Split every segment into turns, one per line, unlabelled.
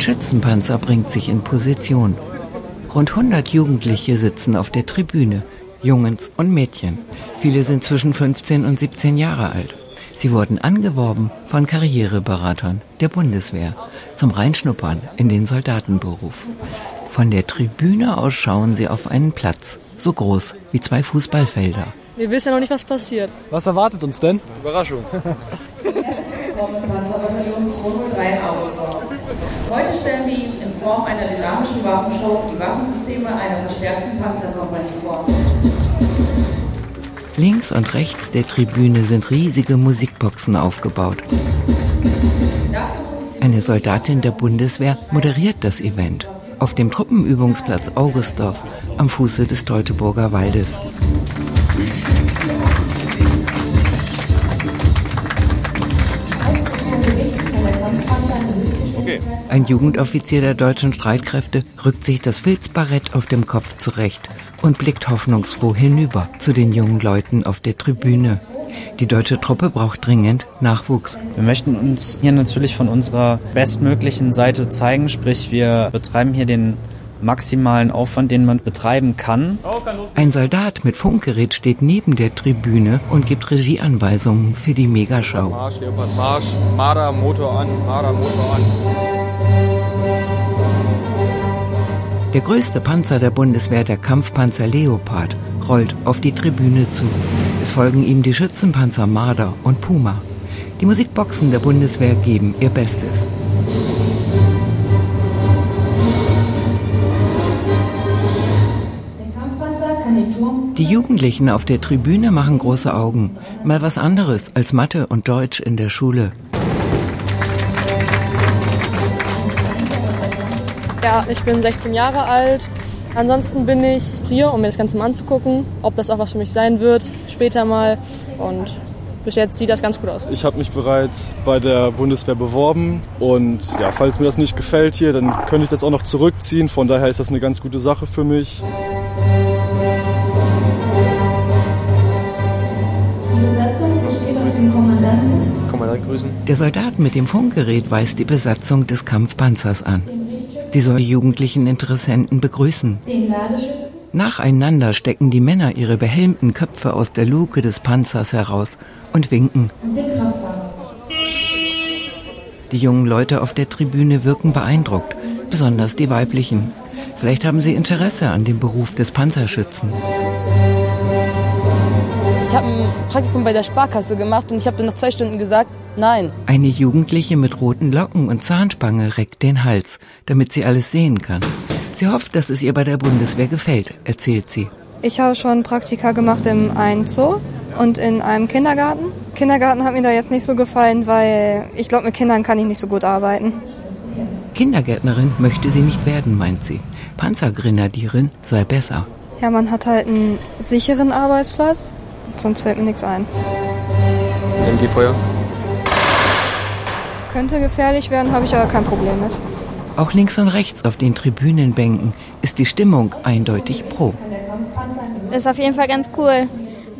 Ein Schützenpanzer bringt sich in Position. Rund 100 Jugendliche sitzen auf der Tribüne, Jungens und Mädchen. Viele sind zwischen 15 und 17 Jahre alt. Sie wurden angeworben von Karriereberatern der Bundeswehr zum Reinschnuppern in den Soldatenberuf. Von der Tribüne aus schauen sie auf einen Platz, so groß wie zwei Fußballfelder.
Wir wissen ja noch nicht, was passiert.
Was erwartet uns denn?
Überraschung.
Heute stellen wir Ihnen in Form einer dynamischen Waffenshow die Waffensysteme einer verstärkten Panzerkompanie vor.
Links und rechts der Tribüne sind riesige Musikboxen aufgebaut. Eine Soldatin der Bundeswehr moderiert das Event auf dem Truppenübungsplatz Augustdorf am Fuße des Teutoburger Waldes. Ein Jugendoffizier der deutschen Streitkräfte rückt sich das Filzbarett auf dem Kopf zurecht und blickt hoffnungsfroh hinüber zu den jungen Leuten auf der Tribüne. Die deutsche Truppe braucht dringend Nachwuchs.
Wir möchten uns hier natürlich von unserer bestmöglichen Seite zeigen, sprich wir betreiben hier den maximalen Aufwand, den man betreiben kann.
Ein Soldat mit Funkgerät steht neben der Tribüne und gibt Regieanweisungen für die Megaschau.
Marsch, Leopard, Marsch, Marder, Motor an, Marder, Motor an.
Der größte Panzer der Bundeswehr, der Kampfpanzer Leopard, rollt auf die Tribüne zu. Es folgen ihm die Schützenpanzer Marder und Puma. Die Musikboxen der Bundeswehr geben ihr Bestes. Die Jugendlichen auf der Tribüne machen große Augen. Mal was anderes als Mathe und Deutsch in der Schule.
Ja, ich bin 16 Jahre alt. Ansonsten bin ich hier, um mir das Ganze mal anzugucken, ob das auch was für mich sein wird, später mal. Und bis jetzt sieht das ganz gut aus.
Ich habe mich bereits bei der Bundeswehr beworben und ja, falls mir das nicht gefällt hier, dann könnte ich das auch noch zurückziehen. Von daher ist das eine ganz gute Sache für mich.
Kommandant grüßen.
Der Soldat mit dem Funkgerät weist die Besatzung des Kampfpanzers an. Sie soll die jugendlichen Interessenten begrüßen. Nacheinander stecken die Männer ihre behelmten Köpfe aus der Luke des Panzers heraus und winken. Die jungen Leute auf der Tribüne wirken beeindruckt, besonders die weiblichen. Vielleicht haben sie Interesse an dem Beruf des Panzerschützen.
Ich habe ein Praktikum bei der Sparkasse gemacht und ich habe dann nach zwei Stunden gesagt, nein.
Eine Jugendliche mit roten Locken und Zahnspange reckt den Hals, damit sie alles sehen kann. Sie hofft, dass es ihr bei der Bundeswehr gefällt, erzählt sie.
Ich habe schon Praktika gemacht im einen Zoo und in einem Kindergarten. Kindergarten hat mir da jetzt nicht so gefallen, weil ich glaube, mit Kindern kann ich nicht so gut arbeiten.
Kindergärtnerin möchte sie nicht werden, meint sie. Panzergrenadierin sei besser.
Ja, man hat halt einen sicheren Arbeitsplatz sonst fällt mir nichts ein.
MG-Feuer?
Könnte gefährlich werden, habe ich aber kein Problem mit.
Auch links und rechts auf den Tribünenbänken ist die Stimmung eindeutig pro.
Ist auf jeden Fall ganz cool,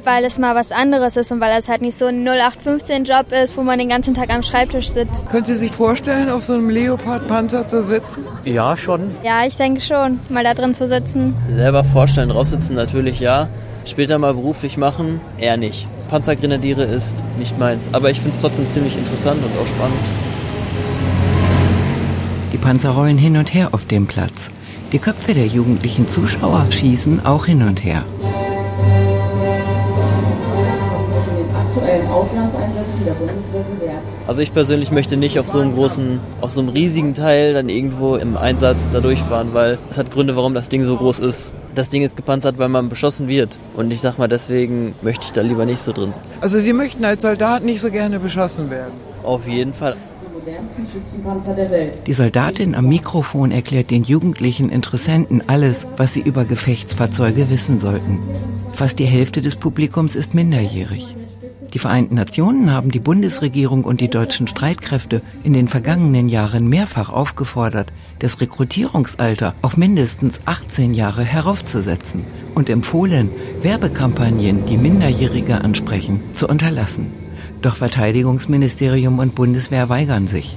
weil es mal was anderes ist und weil es halt nicht so ein 0815-Job ist, wo man den ganzen Tag am Schreibtisch sitzt.
Können Sie sich vorstellen, auf so einem Leopard-Panzer zu sitzen?
Ja, schon.
Ja, ich denke schon, mal da drin zu sitzen.
Selber vorstellen, drauf sitzen natürlich ja. Später mal beruflich machen, eher nicht. Panzergrenadiere ist nicht meins, aber ich finde es trotzdem ziemlich interessant und auch spannend.
Die Panzer rollen hin und her auf dem Platz. Die Köpfe der jugendlichen Zuschauer schießen auch hin und her.
Auslandseinsätzen der Bundeswehr gewährt.
Also ich persönlich möchte nicht auf so einem großen, auf so einem riesigen Teil dann irgendwo im Einsatz da durchfahren, weil es hat Gründe, warum das Ding so groß ist. Das Ding ist gepanzert, weil man beschossen wird. Und ich sag mal, deswegen möchte ich da lieber nicht so drin sitzen.
Also Sie möchten als Soldat nicht so gerne beschossen werden?
Auf jeden Fall.
Die Soldatin am Mikrofon erklärt den jugendlichen Interessenten alles, was sie über Gefechtsfahrzeuge wissen sollten. Fast die Hälfte des Publikums ist minderjährig. Die Vereinten Nationen haben die Bundesregierung und die deutschen Streitkräfte in den vergangenen Jahren mehrfach aufgefordert, das Rekrutierungsalter auf mindestens 18 Jahre heraufzusetzen und empfohlen, Werbekampagnen, die Minderjährige ansprechen, zu unterlassen. Doch Verteidigungsministerium und Bundeswehr weigern sich.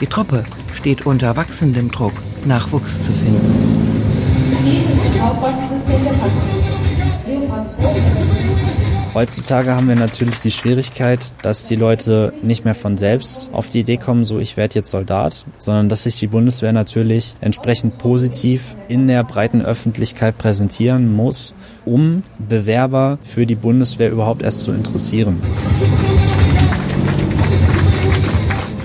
Die Truppe steht unter wachsendem Druck, Nachwuchs zu finden.
Heutzutage haben wir natürlich die Schwierigkeit, dass die Leute nicht mehr von selbst auf die Idee kommen, so ich werde jetzt Soldat, sondern dass sich die Bundeswehr natürlich entsprechend positiv in der breiten Öffentlichkeit präsentieren muss, um Bewerber für die Bundeswehr überhaupt erst zu interessieren.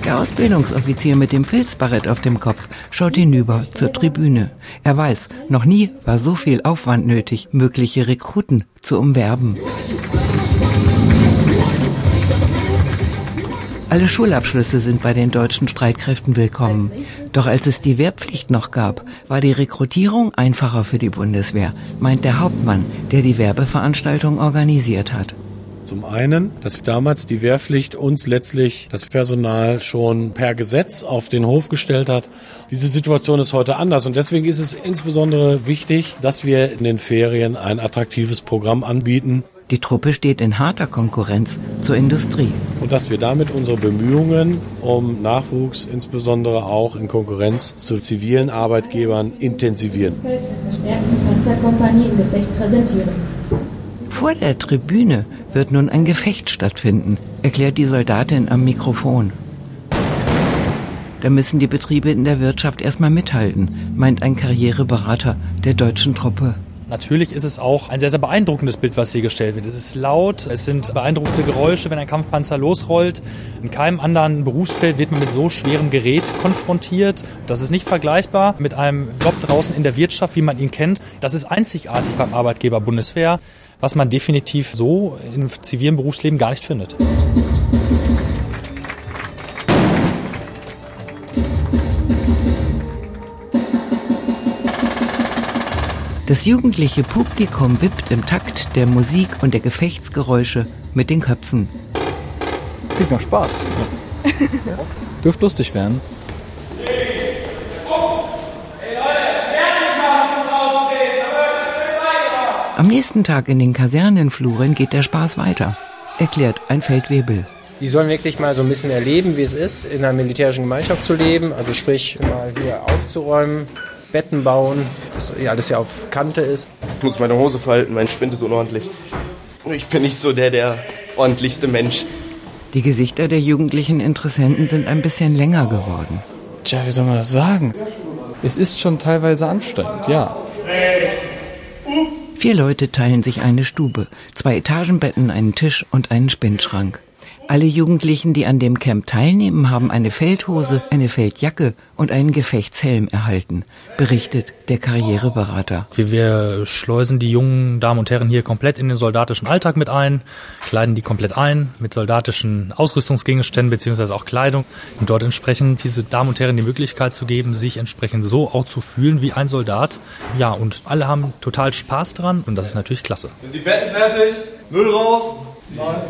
Der Ausbildungsoffizier mit dem Filzbarett auf dem Kopf schaut hinüber zur Tribüne. Er weiß, noch nie war so viel Aufwand nötig, mögliche Rekruten zu umwerben. Alle Schulabschlüsse sind bei den deutschen Streitkräften willkommen. Doch als es die Wehrpflicht noch gab, war die Rekrutierung einfacher für die Bundeswehr, meint der Hauptmann, der die Werbeveranstaltung organisiert hat.
Zum einen, dass damals die Wehrpflicht uns letztlich das Personal schon per Gesetz auf den Hof gestellt hat. Diese Situation ist heute anders und deswegen ist es insbesondere wichtig, dass wir in den Ferien ein attraktives Programm anbieten.
Die Truppe steht in harter Konkurrenz zur Industrie.
Und dass wir damit unsere Bemühungen um Nachwuchs, insbesondere auch in Konkurrenz zu zivilen Arbeitgebern, intensivieren.
Vor der Tribüne wird nun ein Gefecht stattfinden, erklärt die Soldatin am Mikrofon. Da müssen die Betriebe in der Wirtschaft erstmal mithalten, meint ein Karriereberater der deutschen Truppe.
Natürlich ist es auch ein sehr, sehr beeindruckendes Bild, was hier gestellt wird. Es ist laut, es sind beeindruckende Geräusche, wenn ein Kampfpanzer losrollt. In keinem anderen Berufsfeld wird man mit so schwerem Gerät konfrontiert. Das ist nicht vergleichbar mit einem Job draußen in der Wirtschaft, wie man ihn kennt. Das ist einzigartig beim Arbeitgeber Bundeswehr was man definitiv so im zivilen Berufsleben gar nicht findet.
Das jugendliche Publikum wippt im Takt der Musik und der Gefechtsgeräusche mit den Köpfen.
Kriegt noch Spaß. Ja. Dürft lustig werden.
Am nächsten Tag in den Kasernenfluren geht der Spaß weiter, erklärt ein Feldwebel.
Die sollen wirklich mal so ein bisschen erleben, wie es ist, in einer militärischen Gemeinschaft zu leben. Also sprich, mal hier aufzuräumen, Betten bauen, dass alles ja auf Kante ist.
Ich muss meine Hose falten, mein Spind ist unordentlich. Ich bin nicht so der, der ordentlichste Mensch.
Die Gesichter der jugendlichen Interessenten sind ein bisschen länger geworden.
Tja, wie soll man das sagen? Es ist schon teilweise anstrengend, ja.
Vier Leute teilen sich eine Stube, zwei Etagenbetten, einen Tisch und einen Spindschrank. Alle Jugendlichen, die an dem Camp teilnehmen, haben eine Feldhose, eine Feldjacke und einen Gefechtshelm erhalten, berichtet der Karriereberater.
Wir schleusen die jungen Damen und Herren hier komplett in den soldatischen Alltag mit ein, kleiden die komplett ein mit soldatischen Ausrüstungsgegenständen beziehungsweise auch Kleidung und dort entsprechend diese Damen und Herren die Möglichkeit zu geben, sich entsprechend so auch zu fühlen wie ein Soldat. Ja, und alle haben total Spaß dran und das ist natürlich klasse.
Sind die Betten fertig? Müll raus? Nein.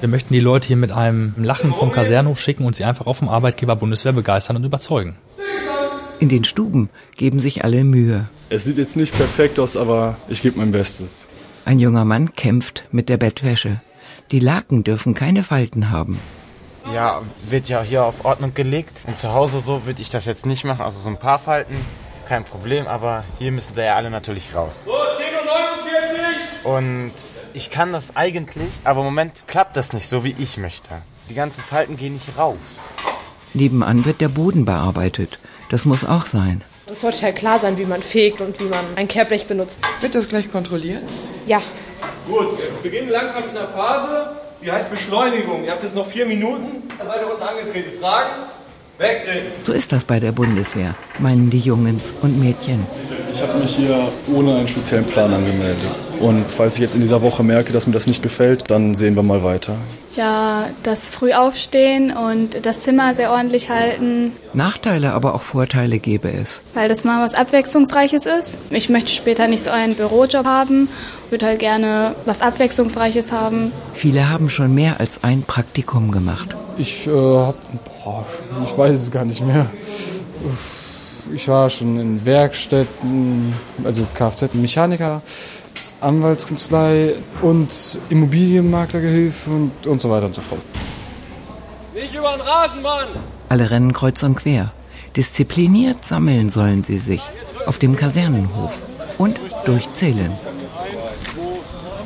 Wir möchten die Leute hier mit einem Lachen vom Kasernhof schicken und sie einfach auf dem Arbeitgeber Bundeswehr begeistern und überzeugen.
In den Stuben geben sich alle Mühe.
Es sieht jetzt nicht perfekt aus, aber ich gebe mein Bestes.
Ein junger Mann kämpft mit der Bettwäsche. Die Laken dürfen keine Falten haben.
Ja, wird ja hier auf Ordnung gelegt. Und zu Hause so würde ich das jetzt nicht machen. Also so ein paar Falten, kein Problem. Aber hier müssen sie ja alle natürlich raus.
So, 10.49 Uhr!
Und ich kann das eigentlich, aber im Moment klappt das nicht so, wie ich möchte. Die ganzen Falten gehen nicht raus.
Nebenan wird der Boden bearbeitet. Das muss auch sein.
Es sollte ja klar sein, wie man fegt und wie man ein Kehrblech benutzt.
Wird das gleich kontrolliert?
Ja.
Gut, wir beginnen langsam mit einer Phase, die heißt Beschleunigung. Ihr habt jetzt noch vier Minuten, dann seid ihr unten angetreten. Fragen? Wegtreten.
So ist das bei der Bundeswehr, meinen die Jungens und Mädchen.
Ich habe mich hier ohne einen speziellen Plan angemeldet. Und falls ich jetzt in dieser Woche merke, dass mir das nicht gefällt, dann sehen wir mal weiter.
Ja, das früh aufstehen und das Zimmer sehr ordentlich halten.
Nachteile, aber auch Vorteile gäbe es.
Weil das mal was Abwechslungsreiches ist. Ich möchte später nicht so einen Bürojob haben, würde halt gerne was Abwechslungsreiches haben.
Viele haben schon mehr als ein Praktikum gemacht.
Ich äh, habe, ich weiß es gar nicht mehr. Ich war schon in Werkstätten, also Kfz-Mechaniker, Anwaltskanzlei und Immobilienmaklergehilfe und, und so weiter und so fort.
Nicht über den Rasen, Mann!
Alle rennen kreuz und quer. Diszipliniert sammeln sollen sie sich auf dem Kasernenhof und durchzählen.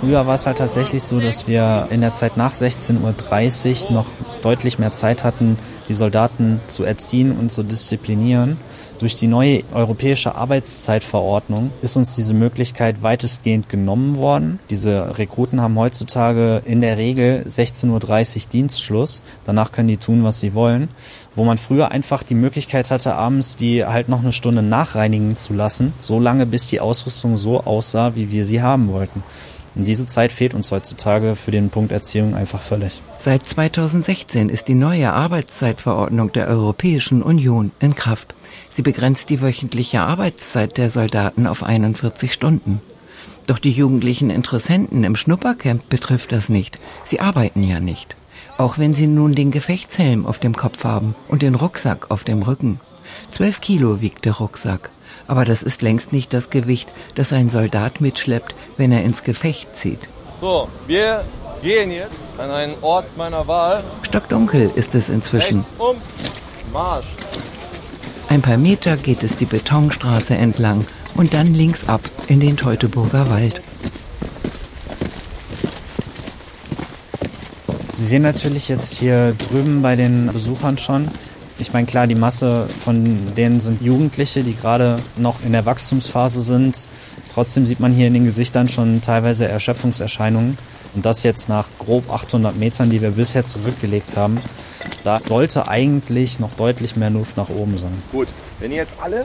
Früher war es halt tatsächlich so, dass wir in der Zeit nach 16.30 Uhr noch deutlich mehr Zeit hatten, die Soldaten zu erziehen und zu disziplinieren. Durch die neue europäische Arbeitszeitverordnung ist uns diese Möglichkeit weitestgehend genommen worden. Diese Rekruten haben heutzutage in der Regel 16.30 Uhr Dienstschluss. Danach können die tun, was sie wollen. Wo man früher einfach die Möglichkeit hatte, abends die halt noch eine Stunde nachreinigen zu lassen, so lange bis die Ausrüstung so aussah, wie wir sie haben wollten. Und diese Zeit fehlt uns heutzutage für den Punkt Erziehung einfach völlig.
Seit 2016 ist die neue Arbeitszeitverordnung der Europäischen Union in Kraft. Sie begrenzt die wöchentliche Arbeitszeit der Soldaten auf 41 Stunden. Doch die jugendlichen Interessenten im Schnuppercamp betrifft das nicht. Sie arbeiten ja nicht. Auch wenn sie nun den Gefechtshelm auf dem Kopf haben und den Rucksack auf dem Rücken. Zwölf Kilo wiegt der Rucksack. Aber das ist längst nicht das Gewicht, das ein Soldat mitschleppt, wenn er ins Gefecht zieht.
So, wir gehen jetzt an einen Ort meiner Wahl.
Stockdunkel ist es inzwischen.
Rechts um, Marsch.
Ein paar Meter geht es die Betonstraße entlang und dann links ab in den Teutoburger Wald.
Sie sehen natürlich jetzt hier drüben bei den Besuchern schon, ich meine, klar, die Masse von denen sind Jugendliche, die gerade noch in der Wachstumsphase sind. Trotzdem sieht man hier in den Gesichtern schon teilweise Erschöpfungserscheinungen. Und das jetzt nach grob 800 Metern, die wir bisher zurückgelegt haben. Da sollte eigentlich noch deutlich mehr Luft nach oben sein.
Gut, wenn ihr jetzt alle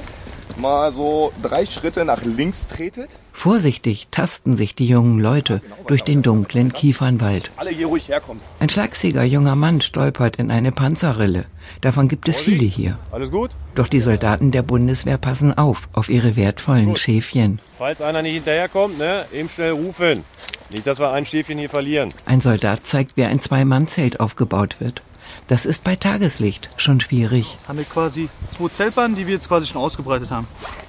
mal so drei Schritte nach links tretet.
Vorsichtig tasten sich die jungen Leute durch den dunklen Kiefernwald.
Alle hier ruhig herkommen.
Ein schlagsiger junger Mann stolpert in eine Panzerrille. Davon gibt es viele hier.
Alles gut?
Doch die Soldaten der Bundeswehr passen auf, auf ihre wertvollen Schäfchen.
Falls einer nicht hinterherkommt, ne, eben schnell rufen. Nicht, dass wir ein Schäfchen hier verlieren.
Ein Soldat zeigt, wie ein Zwei-Mann-Zelt aufgebaut wird. Das ist bei Tageslicht schon schwierig.
Haben wir quasi zwei Zeltbahnen, die wir jetzt quasi schon ausgebreitet haben.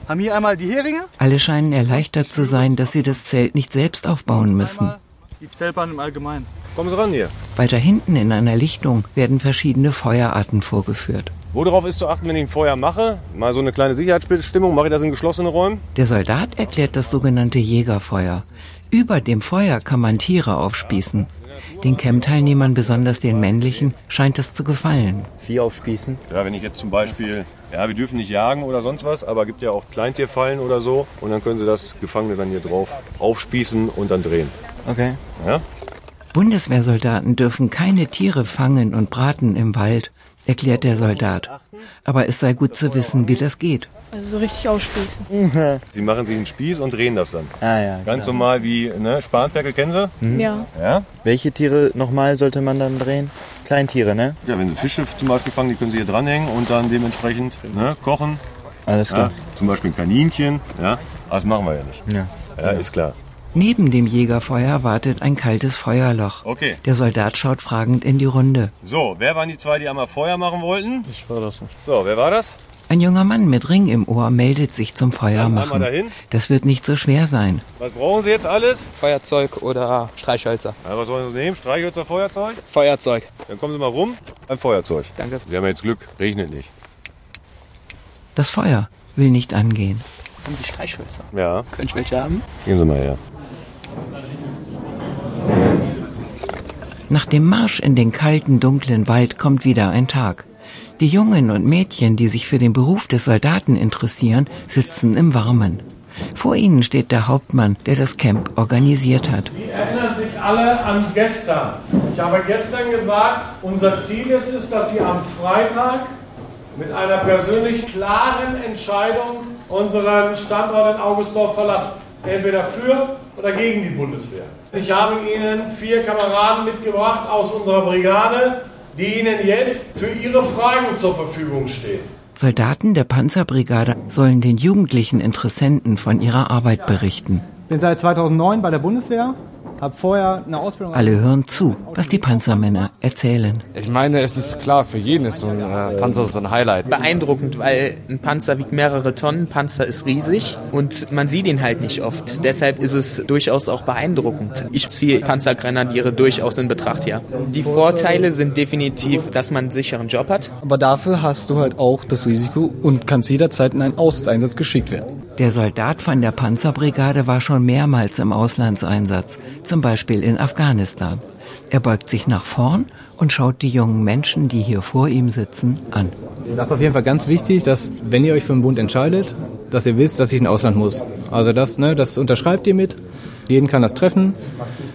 Haben hier einmal die Heringe.
Alle scheinen erleichtert zu sein, dass sie das Zelt nicht selbst aufbauen müssen.
Die Zeltbahn im Allgemeinen.
Kommen Sie ran hier.
Weiter hinten in einer Lichtung werden verschiedene Feuerarten vorgeführt.
Worauf ist zu achten, wenn ich ein Feuer mache? Mal so eine kleine Sicherheitsbestimmung. Mache ich das in geschlossene Räumen?
Der Soldat erklärt das sogenannte Jägerfeuer. Über dem Feuer kann man Tiere aufspießen. Den Camp-Teilnehmern, besonders den männlichen, scheint das zu gefallen.
Vieh aufspießen?
Ja, wenn ich jetzt zum Beispiel, ja, wir dürfen nicht jagen oder sonst was, aber gibt ja auch Kleintierfallen oder so. Und dann können Sie das Gefangene dann hier drauf aufspießen und dann drehen.
Okay.
Ja?
Bundeswehrsoldaten dürfen keine Tiere fangen und braten im Wald, erklärt der Soldat. Aber es sei gut zu wissen, wie das geht.
Also so richtig aufspießen.
Sie machen sich einen Spieß und drehen das dann.
Ah ja.
Ganz
klar.
normal wie ne, Spanferkel, kennen Sie?
Mhm.
Ja.
Ja?
Welche Tiere nochmal sollte man dann drehen? Kleintiere, ne?
Ja, wenn Sie Fische zum Beispiel fangen, die können Sie hier dranhängen und dann dementsprechend ne, kochen.
Alles klar.
Ja, zum Beispiel ein Kaninchen. Ja, das machen wir ja nicht.
Ja.
Ja, ist klar.
Neben dem Jägerfeuer wartet ein kaltes Feuerloch.
Okay.
Der Soldat schaut fragend in die Runde.
So, wer waren die zwei, die einmal Feuer machen wollten?
Ich war das nicht.
So, wer war das?
Ein junger Mann mit Ring im Ohr meldet sich zum
Dann einmal
Feuermachen.
dahin.
Das wird nicht so schwer sein.
Was brauchen Sie jetzt alles?
Feuerzeug oder Streichhölzer.
Ja, was sollen Sie nehmen? Streichhölzer, Feuerzeug?
Feuerzeug.
Dann kommen Sie mal rum. Ein Feuerzeug.
Danke.
Sie haben jetzt Glück, regnet nicht.
Das Feuer will nicht angehen.
Haben Sie Streichhölzer?
Ja,
Könnte ich welche haben?
gehen Sie mal her.
Nach dem Marsch in den kalten, dunklen Wald kommt wieder ein Tag. Die Jungen und Mädchen, die sich für den Beruf des Soldaten interessieren, sitzen im Warmen. Vor ihnen steht der Hauptmann, der das Camp organisiert hat.
Sie erinnern sich alle an gestern. Ich habe gestern gesagt, unser Ziel ist es, dass Sie am Freitag mit einer persönlich klaren Entscheidung unseren Standort in Augustdorf verlassen. Entweder für oder gegen die Bundeswehr. Ich habe Ihnen vier Kameraden mitgebracht aus unserer Brigade, die Ihnen jetzt für Ihre Fragen zur Verfügung stehen.
Soldaten der Panzerbrigade sollen den jugendlichen Interessenten von ihrer Arbeit berichten.
Bin seit 2009 bei der Bundeswehr, habe vorher eine Ausbildung.
Alle hören zu, was die Panzermänner erzählen.
Ich meine, es ist klar, für jeden ist so ein äh, Panzer so ein Highlight.
Beeindruckend, weil ein Panzer wiegt mehrere Tonnen, ein Panzer ist riesig und man sieht ihn halt nicht oft. Deshalb ist es durchaus auch beeindruckend. Ich ziehe Panzergrenadiere durchaus in Betracht, ja. Die Vorteile sind definitiv, dass man einen sicheren Job hat.
Aber dafür hast du halt auch das Risiko und kannst jederzeit in einen Auslandseinsatz geschickt werden.
Der Soldat von der Panzerbrigade war schon mehrmals im Auslandseinsatz, zum Beispiel in Afghanistan. Er beugt sich nach vorn und schaut die jungen Menschen, die hier vor ihm sitzen, an.
Das ist auf jeden Fall ganz wichtig, dass wenn ihr euch für einen Bund entscheidet, dass ihr wisst, dass ich in Ausland muss. Also das, ne, das unterschreibt ihr mit. Jeden kann das treffen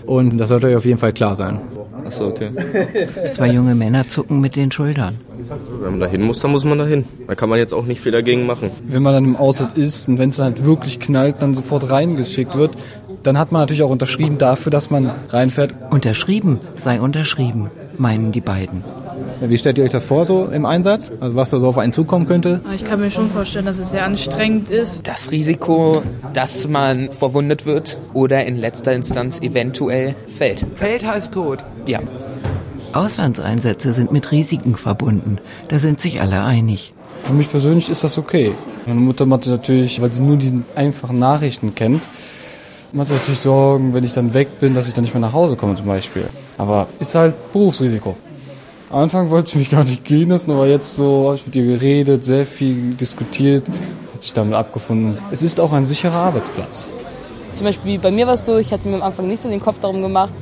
und das sollte euch auf jeden Fall klar sein.
Achso, okay.
Zwei junge Männer zucken mit den Schultern.
Wenn man dahin muss, dann muss man dahin. Da kann man jetzt auch nicht viel dagegen machen.
Wenn man dann im Ausland ist und wenn es dann halt wirklich knallt, dann sofort reingeschickt wird, dann hat man natürlich auch unterschrieben dafür, dass man reinfährt.
Unterschrieben sei unterschrieben, meinen die beiden.
Wie stellt ihr euch das vor so im Einsatz? Also was da so auf einen zukommen könnte?
Ich kann mir schon vorstellen, dass es sehr anstrengend ist.
Das Risiko, dass man verwundet wird oder in letzter Instanz eventuell fällt.
Fällt heißt tot.
Ja.
Auslandseinsätze sind mit Risiken verbunden. Da sind sich alle einig.
Für mich persönlich ist das okay. Meine Mutter macht natürlich, weil sie nur diesen einfachen Nachrichten kennt, macht sich natürlich Sorgen, wenn ich dann weg bin, dass ich dann nicht mehr nach Hause komme zum Beispiel. Aber ist halt Berufsrisiko. Am Anfang wollte sie mich gar nicht gehen lassen, aber jetzt so habe ich mit ihr geredet, sehr viel diskutiert, hat sich damit abgefunden. Es ist auch ein sicherer Arbeitsplatz.
Zum Beispiel bei mir war es so, ich hatte mir am Anfang nicht so den Kopf darum gemacht,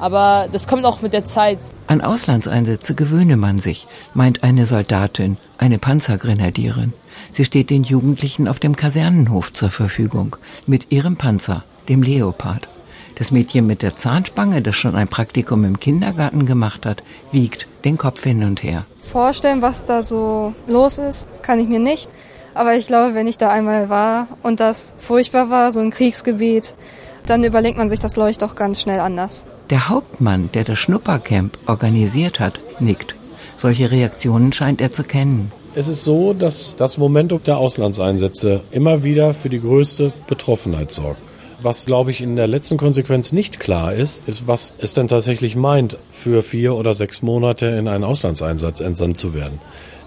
aber das kommt auch mit der Zeit.
An Auslandseinsätze gewöhne man sich, meint eine Soldatin, eine Panzergrenadierin. Sie steht den Jugendlichen auf dem Kasernenhof zur Verfügung, mit ihrem Panzer, dem Leopard. Das Mädchen mit der Zahnspange, das schon ein Praktikum im Kindergarten gemacht hat, wiegt den Kopf hin und her.
Vorstellen, was da so los ist, kann ich mir nicht. Aber ich glaube, wenn ich da einmal war und das furchtbar war, so ein Kriegsgebiet, dann überlegt man sich das, glaube ich, doch ganz schnell anders.
Der Hauptmann, der das Schnuppercamp organisiert hat, nickt. Solche Reaktionen scheint er zu kennen.
Es ist so, dass das Momentum der Auslandseinsätze immer wieder für die größte Betroffenheit sorgt. Was, glaube ich, in der letzten Konsequenz nicht klar ist, ist, was es denn tatsächlich meint, für vier oder sechs Monate in einen Auslandseinsatz entsandt zu werden.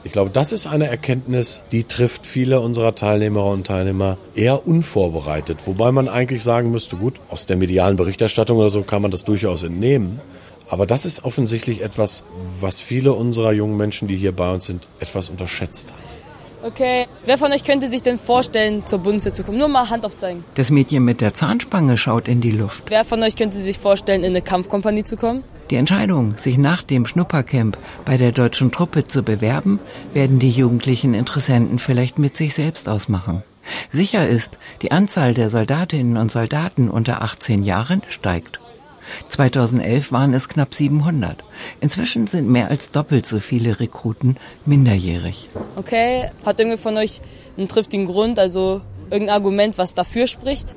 Ich glaube, das ist eine Erkenntnis, die trifft viele unserer Teilnehmer und Teilnehmer eher unvorbereitet. Wobei man eigentlich sagen müsste, gut, aus der medialen Berichterstattung oder so kann man das durchaus entnehmen. Aber das ist offensichtlich etwas, was viele unserer jungen Menschen, die hier bei uns sind, etwas unterschätzt haben.
Okay, wer von euch könnte sich denn vorstellen, zur Bundeswehr zu kommen? Nur mal Hand aufzeigen.
Das Mädchen mit der Zahnspange schaut in die Luft.
Wer von euch könnte sich vorstellen, in eine Kampfkompanie zu kommen?
Die Entscheidung, sich nach dem Schnuppercamp bei der deutschen Truppe zu bewerben, werden die jugendlichen Interessenten vielleicht mit sich selbst ausmachen. Sicher ist, die Anzahl der Soldatinnen und Soldaten unter 18 Jahren steigt. 2011 waren es knapp 700. Inzwischen sind mehr als doppelt so viele Rekruten minderjährig.
Okay, hat irgendwie von euch einen triftigen Grund, also irgendein Argument, was dafür spricht?